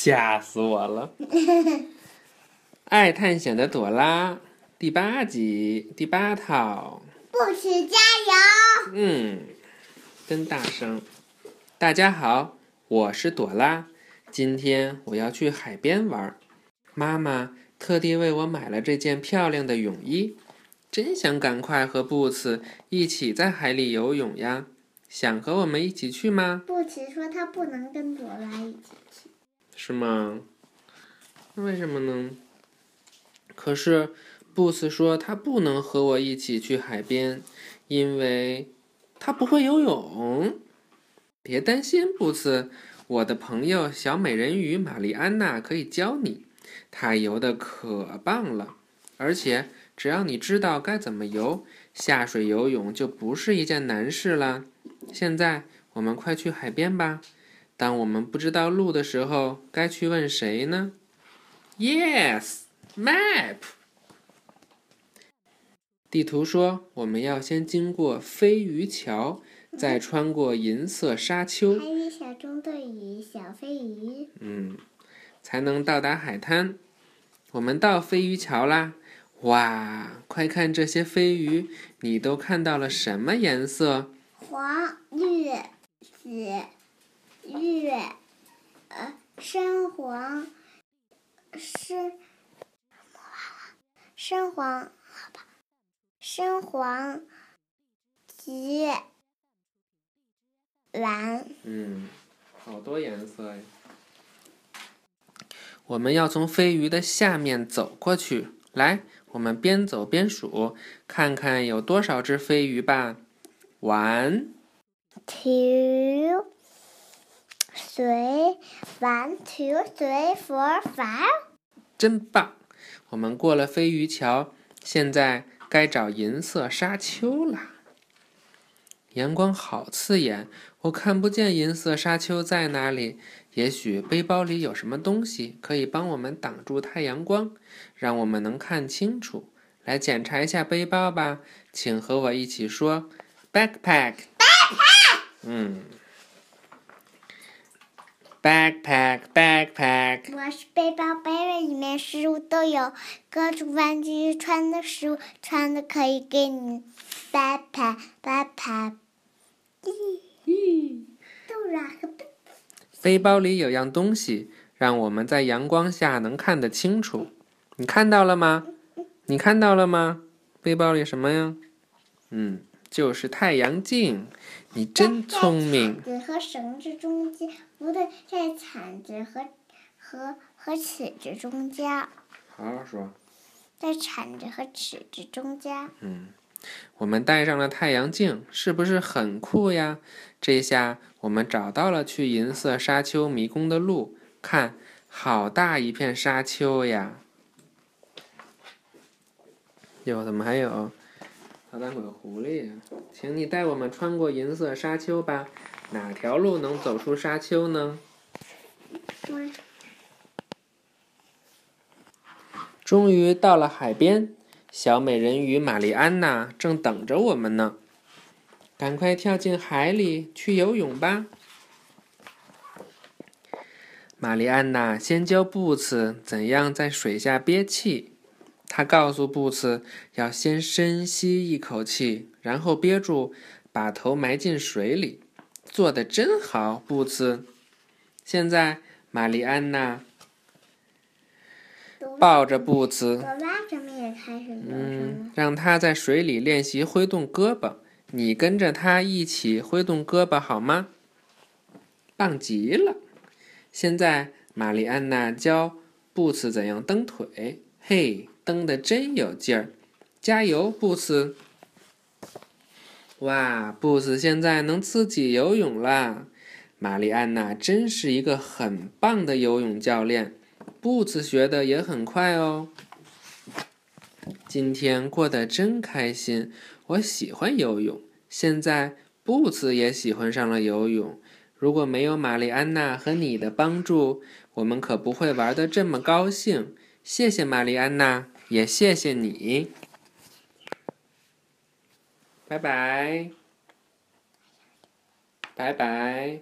吓死我了！爱探险的朵拉，第八集第八套。布奇加油！嗯，真大声！大家好，我是朵拉。今天我要去海边玩，妈妈特地为我买了这件漂亮的泳衣，真想赶快和布茨一起在海里游泳呀！想和我们一起去吗？布茨说他不能跟朵拉一起去。是吗？那为什么呢？可是布斯说他不能和我一起去海边，因为他不会游泳。别担心，布斯，我的朋友小美人鱼玛丽安娜可以教你，她游的可棒了。而且只要你知道该怎么游，下水游泳就不是一件难事了。现在我们快去海边吧。当我们不知道路的时候，该去问谁呢？Yes, map。地图说我们要先经过飞鱼桥，再穿过银色沙丘。还有小中队与小飞鱼。嗯，才能到达海滩。我们到飞鱼桥啦！哇，快看这些飞鱼，你都看到了什么颜色？黄、绿、紫。绿，呃，深黄，深，深黄，好吧，深黄，橘，蓝。嗯，好多颜色呀。我们要从飞鱼的下面走过去。来，我们边走边数，看看有多少只飞鱼吧。One, two. Three, one, two, three, four, five。真棒！我们过了飞鱼桥，现在该找银色沙丘了。阳光好刺眼，我看不见银色沙丘在哪里。也许背包里有什么东西可以帮我们挡住太阳光，让我们能看清楚。来检查一下背包吧，请和我一起说：backpack。backpack。嗯。Backpack, backpack。我是背包，背包里面食物都有，各种玩具，穿的食物，穿的可以给你。Backpack, backpack。咦。背包里有样东西，让我们在阳光下能看得清楚。你看到了吗？你看到了吗？背包里什么呀？嗯，就是太阳镜。你真聪明。在铲子和绳子中间，不对，在铲子和和和尺子中间。好好说。在铲子和尺子中间。嗯，我们戴上了太阳镜，是不是很酷呀？这下我们找到了去银色沙丘迷宫的路。看，好大一片沙丘呀！有，怎么还有？大胆鬼狐狸，请你带我们穿过银色沙丘吧。哪条路能走出沙丘呢？终于到了海边，小美人鱼玛丽安娜正等着我们呢。赶快跳进海里去游泳吧！玛丽安娜先教布茨怎样在水下憋气。他告诉布茨，要先深吸一口气，然后憋住，把头埋进水里。做的真好，布茨。现在，玛丽安娜抱着布茨，嗯，让他在水里练习挥动胳膊。你跟着他一起挥动胳膊好吗？棒极了！现在，玛丽安娜教布茨怎样蹬腿。嘿。蹬的真有劲儿，加油，布斯！哇，布斯现在能自己游泳啦！玛丽安娜真是一个很棒的游泳教练，布斯学的也很快哦。今天过得真开心，我喜欢游泳。现在布斯也喜欢上了游泳。如果没有玛丽安娜和你的帮助，我们可不会玩的这么高兴。谢谢玛丽安娜。也谢谢你，拜拜，拜拜。